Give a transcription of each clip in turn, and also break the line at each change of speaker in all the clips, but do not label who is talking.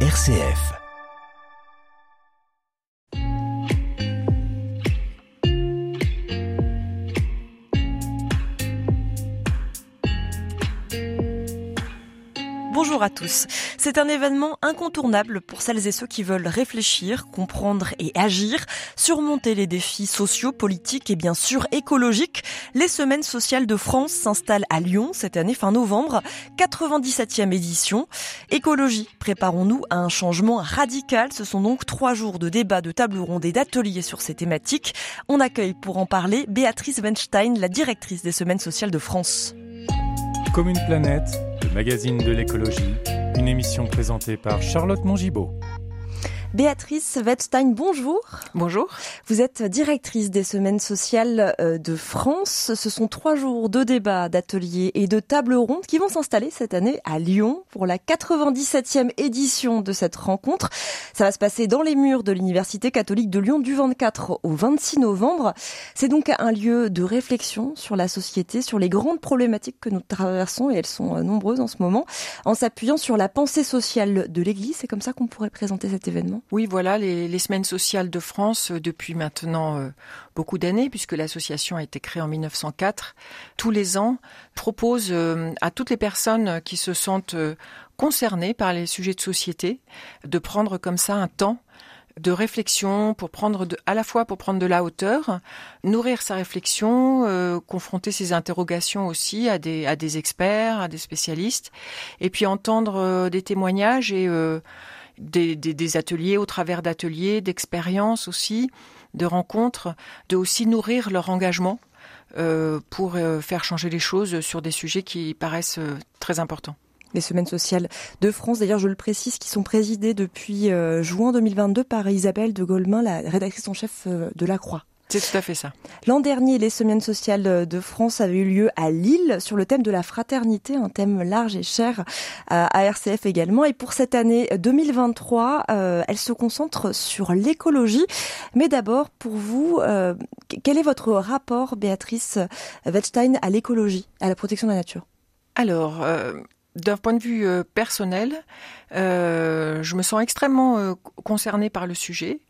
RCF.
Bonjour à tous. C'est un événement incontournable pour celles et ceux qui veulent réfléchir, comprendre et agir, surmonter les défis sociaux, politiques et bien sûr écologiques. Les semaines sociales de France s'installent à Lyon cette année fin novembre, 97e édition. Écologie, préparons-nous à un changement radical. Ce sont donc trois jours de débats, de tables rondes et d'ateliers sur ces thématiques. On accueille pour en parler Béatrice Weinstein, la directrice des semaines sociales de France.
Comme une planète, magazine de l'écologie, une émission présentée par Charlotte Mongibaud.
Béatrice Wettstein, bonjour.
Bonjour.
Vous êtes directrice des semaines sociales euh, de France. Ce sont trois jours de débats, d'ateliers et de tables rondes qui vont s'installer cette année à Lyon pour la 97e édition de cette rencontre. Ça va se passer dans les murs de l'Université catholique de Lyon du 24 au 26 novembre. C'est donc un lieu de réflexion sur la société, sur les grandes problématiques que nous traversons et elles sont euh, nombreuses en ce moment, en s'appuyant sur la pensée sociale de l'Église. C'est comme ça qu'on pourrait présenter cet événement?
Oui, voilà, les, semaines sociales de France, euh, depuis maintenant euh, beaucoup d'années, puisque l'association a été créée en 1904, tous les ans, propose euh, à toutes les personnes qui se sentent concernées par les sujets de société de prendre comme ça un temps de réflexion pour prendre de, à la fois pour prendre de la hauteur, nourrir sa réflexion, euh, confronter ses interrogations aussi à des à des experts, à des spécialistes, et puis entendre euh, des témoignages et euh, des, ateliers au travers d'ateliers, d'expériences aussi, de rencontres, de aussi nourrir leur engagement euh, pour euh, faire changer les choses sur des sujets qui paraissent euh, très importants
les semaines sociales de France. D'ailleurs, je le précise, qui sont présidées depuis juin 2022 par Isabelle de Goldman, la rédactrice en chef de La Croix.
C'est tout à fait ça.
L'an dernier, les semaines sociales de France avaient eu lieu à Lille sur le thème de la fraternité, un thème large et cher à RCF également. Et pour cette année 2023, euh, elle se concentre sur l'écologie. Mais d'abord, pour vous, euh, quel est votre rapport, Béatrice Wettstein, à l'écologie, à la protection de la nature?
Alors, euh, d'un point de vue euh, personnel, euh, je me sens extrêmement euh, concernée par le sujet.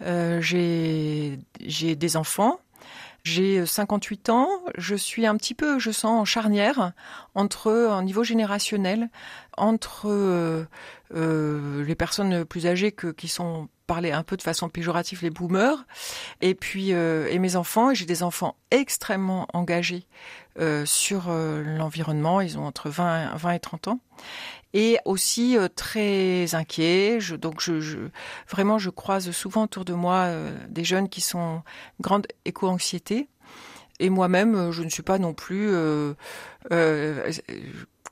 J'ai des enfants. J'ai 58 ans, je suis un petit peu, je sens, en charnière entre, un niveau générationnel, entre les personnes plus âgées que, qui sont parlées un peu de façon péjorative, les boomers, et puis euh, et mes enfants. J'ai des enfants extrêmement engagés euh, sur euh, l'environnement. Ils ont entre 20, 20 et 30 ans. Et aussi euh, très inquiets. Je, donc, je, je, vraiment, je croise souvent autour de moi euh, des jeunes qui sont grande éco-anxiété. Et moi-même, je ne suis pas non plus.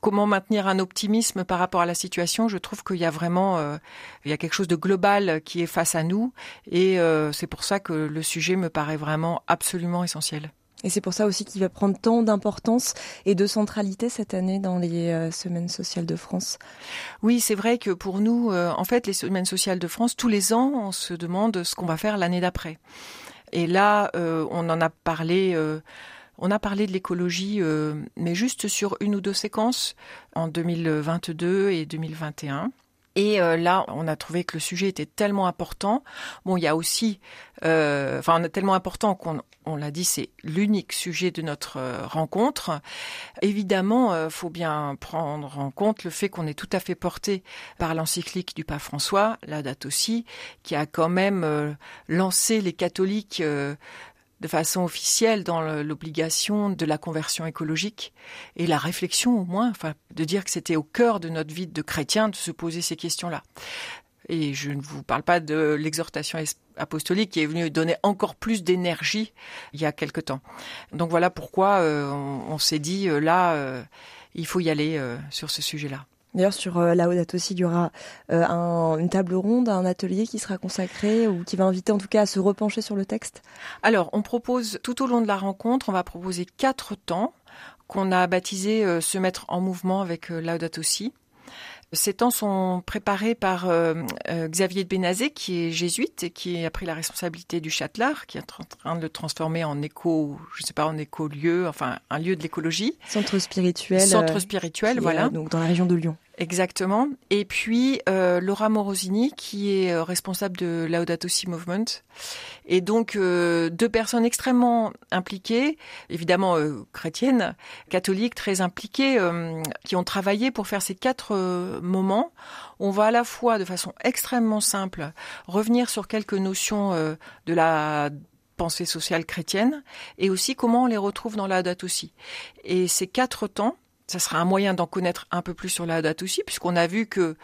Euh, comment maintenir un optimisme par rapport à la situation Je trouve qu'il y a vraiment, il y a quelque chose de global qui est face à nous, et c'est pour ça que le sujet me paraît vraiment absolument essentiel.
Et c'est pour ça aussi qu'il va prendre tant d'importance et de centralité cette année dans les euh, semaines sociales de France.
Oui, c'est vrai que pour nous, euh, en fait, les semaines sociales de France, tous les ans, on se demande ce qu'on va faire l'année d'après. Et là, euh, on en a parlé. On a parlé de l'écologie, mais juste sur une ou deux séquences en 2022 et 2021. Et euh, là, on a trouvé que le sujet était tellement important. Bon, il y a aussi, euh, enfin, tellement important qu'on on l'a dit, c'est l'unique sujet de notre euh, rencontre. Évidemment, il euh, faut bien prendre en compte le fait qu'on est tout à fait porté par l'encyclique du pape François, la date aussi, qui a quand même euh, lancé les catholiques de façon officielle dans l'obligation de la conversion écologique et la réflexion au moins, enfin, de dire que c'était au cœur de notre vie de chrétien de se poser ces questions-là. Et je ne vous parle pas de l'exhortation apostolique qui est venue donner encore plus d'énergie il y a quelque temps. Donc voilà pourquoi euh, on, s'est dit euh, là, euh, il faut y aller sur ce sujet-là.
D'ailleurs, sur euh, la Haute aussi, il y aura euh, un, une table ronde, un atelier qui sera consacré ou qui va inviter en tout cas à se repencher sur le texte.
Alors, on propose tout au long de la rencontre, on va proposer quatre temps qu'on a baptisé euh, se mettre en mouvement avec euh, Laudato Si. Ces temps sont préparés par euh, euh, Xavier de Bénazé, qui est jésuite et qui a pris la responsabilité du Châtelard, qui est en train de le transformer en éco, je sais pas, en écolieu, enfin un lieu de l'écologie.
Centre spirituel.
Centre spirituel,
est,
voilà.
donc dans la région de Lyon.
Exactement. Et puis euh, Laura Morosini, qui est euh, responsable de Laudato Si Movement. Et donc euh, deux personnes extrêmement impliquées, évidemment chrétiennes, catholiques, très impliquées, qui ont travaillé pour faire ces quatre moments. On va à la fois, de façon extrêmement simple, revenir sur quelques notions de la pensée sociale chrétienne et aussi comment on les retrouve dans la. Et ces quatre temps, ça sera un moyen d'en connaître un peu plus sur la date aussi, puisqu'on a vu que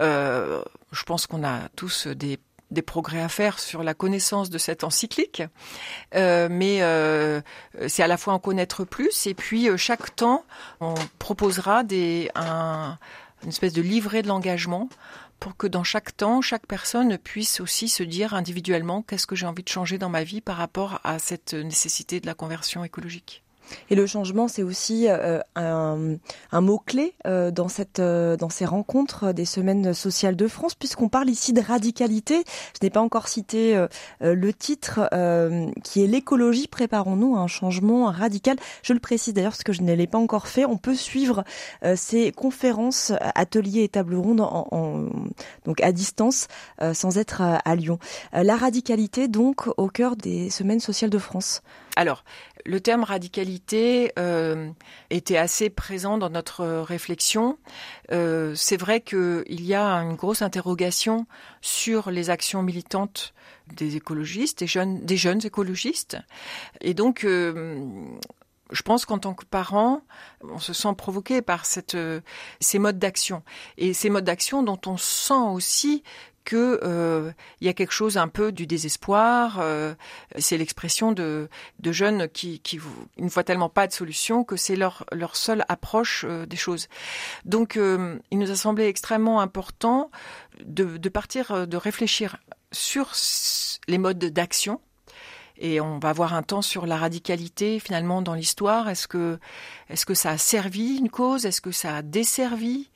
euh, je pense qu'on a tous des, progrès à faire sur la connaissance de cette encyclique, euh, mais euh, c'est à la fois en connaître plus, et puis chaque temps, on proposera une espèce de livret de l'engagement pour que dans chaque temps, chaque personne puisse aussi se dire individuellement qu'est-ce que j'ai envie de changer dans ma vie par rapport à cette nécessité de la conversion écologique.
Et le changement, c'est aussi euh, un, mot-clé euh, dans, euh, dans ces rencontres des semaines sociales de France, puisqu'on parle ici de radicalité. Je n'ai pas encore cité le titre, qui est l'écologie. Préparons-nous à un changement radical. Je le précise d'ailleurs, parce que je ne l'ai pas encore fait. On peut suivre ces conférences, ateliers et tables rondes en, en, donc à distance, sans être à, à Lyon. la radicalité, donc, au cœur des semaines sociales de France.
Alors, le terme radicalité euh, était assez présent dans notre réflexion. Euh, c'est vrai qu'il y a une grosse interrogation sur les actions militantes des écologistes, des jeunes, des jeunes écologistes. Et donc, euh, je pense qu'en tant que parent, on se sent provoqué par cette, ces modes d'action. Et ces modes d'action dont on sent aussi que euh, il y a quelque chose un peu du désespoir. Euh, c'est l'expression de, de jeunes qui, qui une fois tellement pas de solution que c'est leur leur seule approche euh, des choses. Donc, euh, il nous a semblé extrêmement important de, de partir, de réfléchir sur les modes d'action et on va avoir un temps sur la radicalité finalement dans l'histoire. Est-ce que, est-ce que ça a servi une cause? Est-ce que ça a desservi?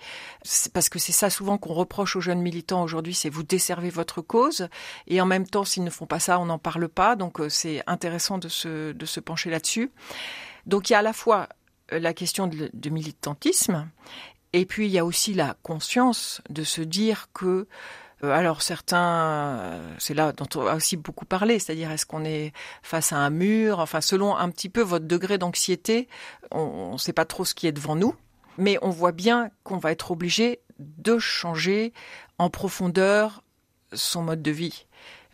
Parce que c'est ça souvent qu'on reproche aux jeunes militants aujourd'hui, c'est vous desservez votre cause. Et en même temps, s'ils ne font pas ça, on n'en parle pas. Donc euh, c'est intéressant de se, de se pencher là-dessus. Donc il y a à la fois euh, la question de, de militantisme, et puis il y a aussi la conscience de se dire que alors certains, euh, c'est là dont on a aussi beaucoup parlé, c'est-à-dire est-ce qu'on est face à un mur, enfin selon un petit peu votre degré d'anxiété, on ne sait pas trop ce qui est devant nous, mais on voit bien qu'on va être obligé de changer en profondeur son mode de vie,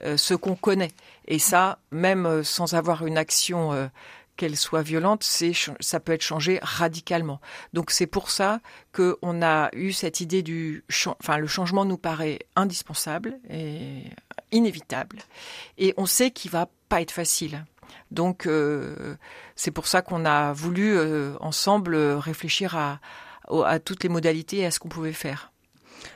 euh, ce qu'on connaît. Et ça, même sans avoir une action qu'elle soit violente, c'est ça peut être changé radicalement. Donc c'est pour ça que on a eu cette idée du, enfin le changement nous paraît indispensable et inévitable, et on sait qu'il va pas être facile. Donc euh, c'est pour ça qu'on a voulu euh, ensemble réfléchir à, à toutes les modalités et à ce qu'on pouvait faire.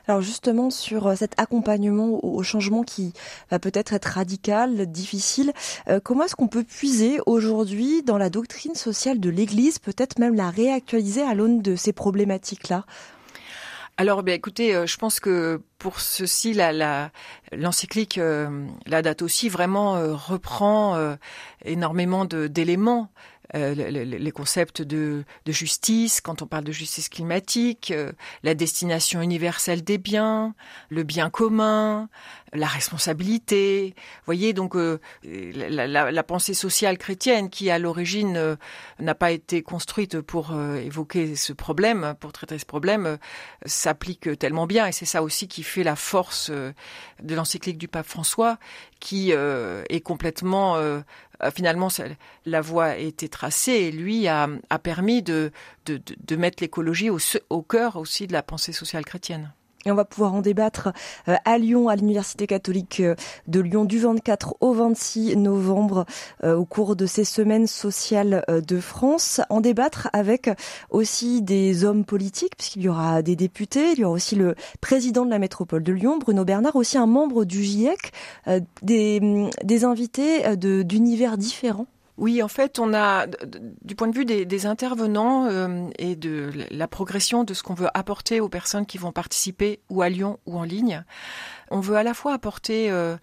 Alors justement sur euh, cet accompagnement au changement qui va peut-être être radical, difficile, euh, comment est-ce qu'on peut puiser aujourd'hui dans la doctrine sociale de l'Église, peut-être même la réactualiser à l'aune de ces problématiques-là?
Alors, ben, écoutez, euh, je pense que pour ceci, la, l'encyclique, la date aussi, vraiment reprend énormément d'éléments euh, les concepts de, de, justice, quand on parle de justice climatique, euh, la destination universelle des biens, le bien commun, la responsabilité. Vous voyez, donc euh, la, la, la, pensée sociale chrétienne qui, à l'origine, n'a pas été construite pour évoquer ce problème, pour traiter ce problème, s'applique tellement bien. Et c'est ça aussi qui fait la force de l'encyclique du pape François, qui est complètement euh, finalement, la voie a été tracée et lui a, permis de, mettre l'écologie au cœur aussi de la pensée sociale chrétienne.
Et on va pouvoir en débattre euh, à Lyon, à l'Université catholique euh, de Lyon, du 24 au 26 novembre, euh, au cours de ces semaines sociales de France. En débattre avec aussi des hommes politiques, puisqu'il y aura des députés, il y aura aussi le président de la métropole de Lyon, Bruno Bernard, aussi un membre du GIEC, des, des invités d'univers différents.
Oui, en fait, on a, du point de vue des, intervenants euh, et de la progression de ce qu'on veut apporter aux personnes qui vont participer ou à Lyon ou en ligne, on veut à la fois apporter, euh,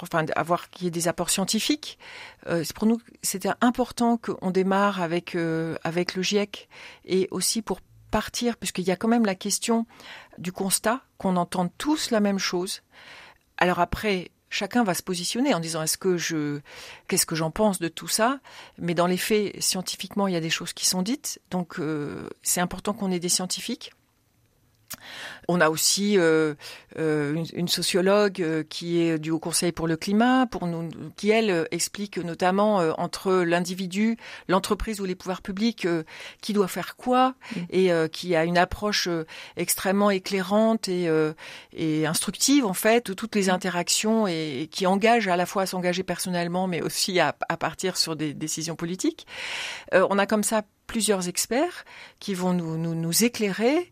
enfin, avoir qu'il y ait des apports scientifiques. Euh, pour nous, c'était important qu'on démarre avec euh, avec le GIEC et aussi pour partir, puisqu'il y a quand même la question du constat, qu'on entende tous la même chose. Alors après, chacun va se positionner en disant est-ce que je qu'est-ce que j'en pense de tout ça? Mais dans les faits scientifiquement il y a des choses qui sont dites. Donc euh, c'est important qu'on ait des scientifiques on a aussi euh, euh, une, sociologue euh, qui est du Haut Conseil pour le climat, pour nous, qui elle explique notamment entre l'individu, l'entreprise ou les pouvoirs publics qui doit faire quoi, mm. et qui a une approche extrêmement éclairante et, et, instructive en fait de toutes les mm. interactions et, qui engage à la fois à s'engager personnellement, mais aussi à, à partir sur des décisions politiques. on a comme ça plusieurs experts qui vont nous, nous, nous éclairer.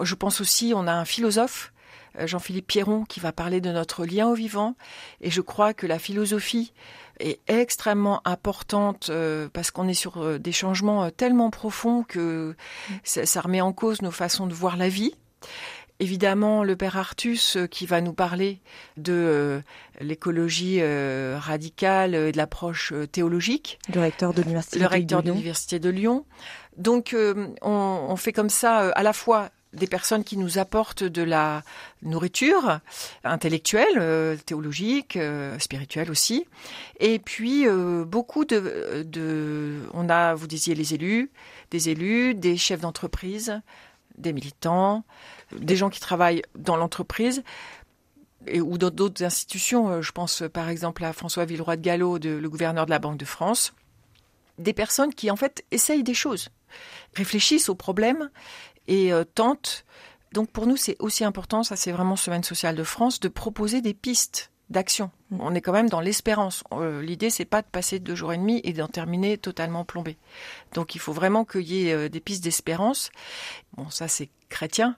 Je pense aussi, on a un philosophe, euh, Jean-Philippe Pierron, qui va parler de notre lien au vivant. Et je crois que la philosophie est extrêmement importante euh, parce qu'on est sur euh, des changements tellement profonds que ça, ça, remet en cause nos façons de voir la vie. Évidemment, le père Artus qui va nous parler de l'écologie radicale et de l'approche théologique.
Le recteur de l'université.
Le recteur de l'université de Lyon. Donc, on, on, fait comme ça à la fois des personnes qui nous apportent de la nourriture intellectuelle, euh, théologique, euh, spirituelle aussi. Et puis euh, beaucoup de, de, on a, vous disiez les élus, des élus, des chefs d'entreprise, des militants, des gens qui travaillent dans l'entreprise. Ou dans d'autres institutions, je pense par exemple à François Villeroy de Gallo, le gouverneur de la Banque de France, des personnes qui en fait essayent des choses, réfléchissent aux problèmes et euh, tente. Donc pour nous, c'est aussi important, ça c'est vraiment Semaine sociale de France, de proposer des pistes d'action. Mm. On est quand même dans l'espérance. Euh, l'idée, c'est pas de passer deux jours et demi et d'en terminer totalement plombé. Donc il faut vraiment qu'il y ait euh, des pistes d'espérance. Bon, ça c'est chrétien,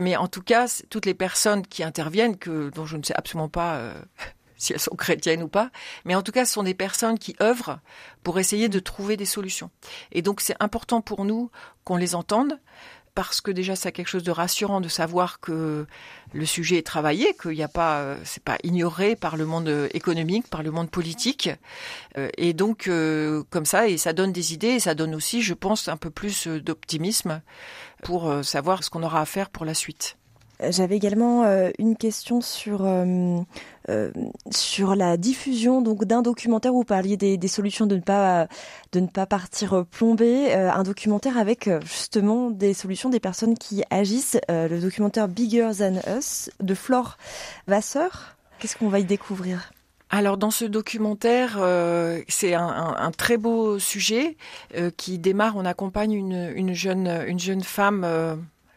mais en tout cas, toutes les personnes qui interviennent, que dont je ne sais absolument pas si elles sont chrétiennes ou pas, mais en tout cas, ce sont des personnes qui œuvrent pour essayer de trouver des solutions. Et donc c'est important pour nous qu'on les entende parce que déjà c'est quelque chose de rassurant de savoir que le sujet est travaillé, qu'il n'y a pas, euh, c'est pas ignoré par le monde économique, par le monde politique, euh, et donc euh, comme ça, et ça donne des idées, et ça donne aussi, je pense, un peu plus d'optimisme pour savoir ce qu'on aura à faire pour la suite.
J'avais également euh, une question sur euh, euh, sur la diffusion d'un documentaire où vous parliez des, solutions de ne pas de ne pas partir plomber, un documentaire avec justement des solutions des personnes qui agissent, le documentaire Bigger Than Us de Flore Vasseur. Qu'est-ce qu'on va y découvrir?
Alors dans ce documentaire, c'est un, très beau sujet qui démarre. On accompagne une, une jeune une jeune femme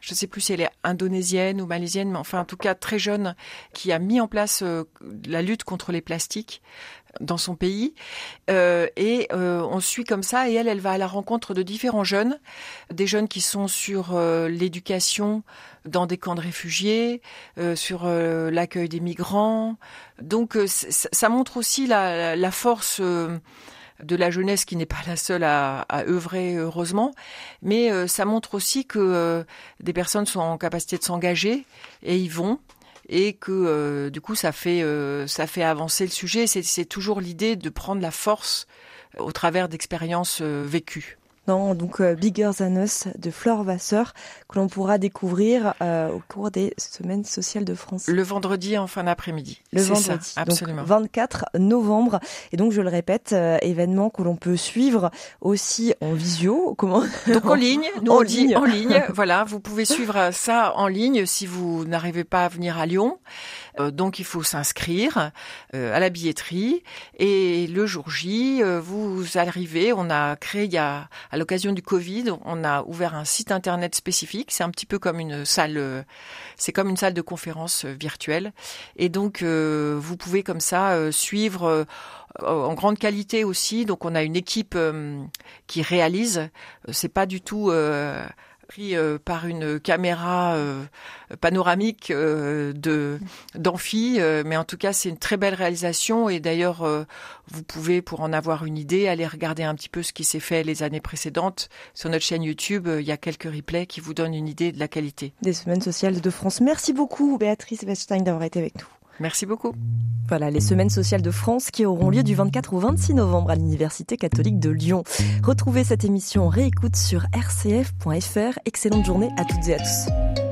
je ne sais plus si elle est indonésienne ou malaisienne, mais enfin en tout cas très jeune, qui a mis en place euh, la lutte contre les plastiques dans son pays. Euh, et euh, on suit comme ça, et elle, elle va à la rencontre de différents jeunes, des jeunes qui sont sur l'éducation dans des camps de réfugiés, sur l'accueil des migrants. Donc ça montre aussi la, la force de la jeunesse qui n'est pas la seule à, à œuvrer heureusement, mais euh, ça montre aussi que euh, des personnes sont en capacité de s'engager et y vont et que euh, du coup ça fait ça fait avancer le sujet. C'est toujours l'idée de prendre la force au travers d'expériences vécues
donc euh, Bigger Than Us de Flore Vasseur, que l'on pourra découvrir euh, au cours des semaines sociales de France.
Le vendredi en fin d'après-midi.
Le vendredi, absolument. 24 novembre. Et donc, je le répète, euh, événement que l'on peut suivre aussi en visio. Comment
Donc en ligne, nous on dit en ligne. Voilà, vous pouvez suivre ça en ligne si vous n'arrivez pas à venir à Lyon. Euh, donc il faut s'inscrire euh, à la billetterie et le jour J, euh, vous arrivez. On a créé il y a à l'occasion du Covid, on a ouvert un site internet spécifique. C'est un petit peu comme une salle, c'est comme une salle de conférence virtuelle. Et donc vous pouvez comme ça suivre en grande qualité aussi. Donc on a une équipe qui réalise. C'est pas du tout euh, par une caméra euh, panoramique euh, de d'amphi, mais en tout cas c'est une très belle réalisation et d'ailleurs vous pouvez pour en avoir une idée aller regarder un petit peu ce qui s'est fait les années précédentes sur notre chaîne YouTube. Il y a quelques replays qui vous donnent une idée de la qualité
des semaines sociales de France. Merci beaucoup Béatrice Weststein d'avoir été avec nous.
Merci beaucoup.
Voilà, les semaines sociales de France qui auront lieu du 24 au 26 novembre à l'Université catholique de Lyon. Retrouvez cette émission en réécoute sur rcf.fr. Excellente journée à toutes et à tous.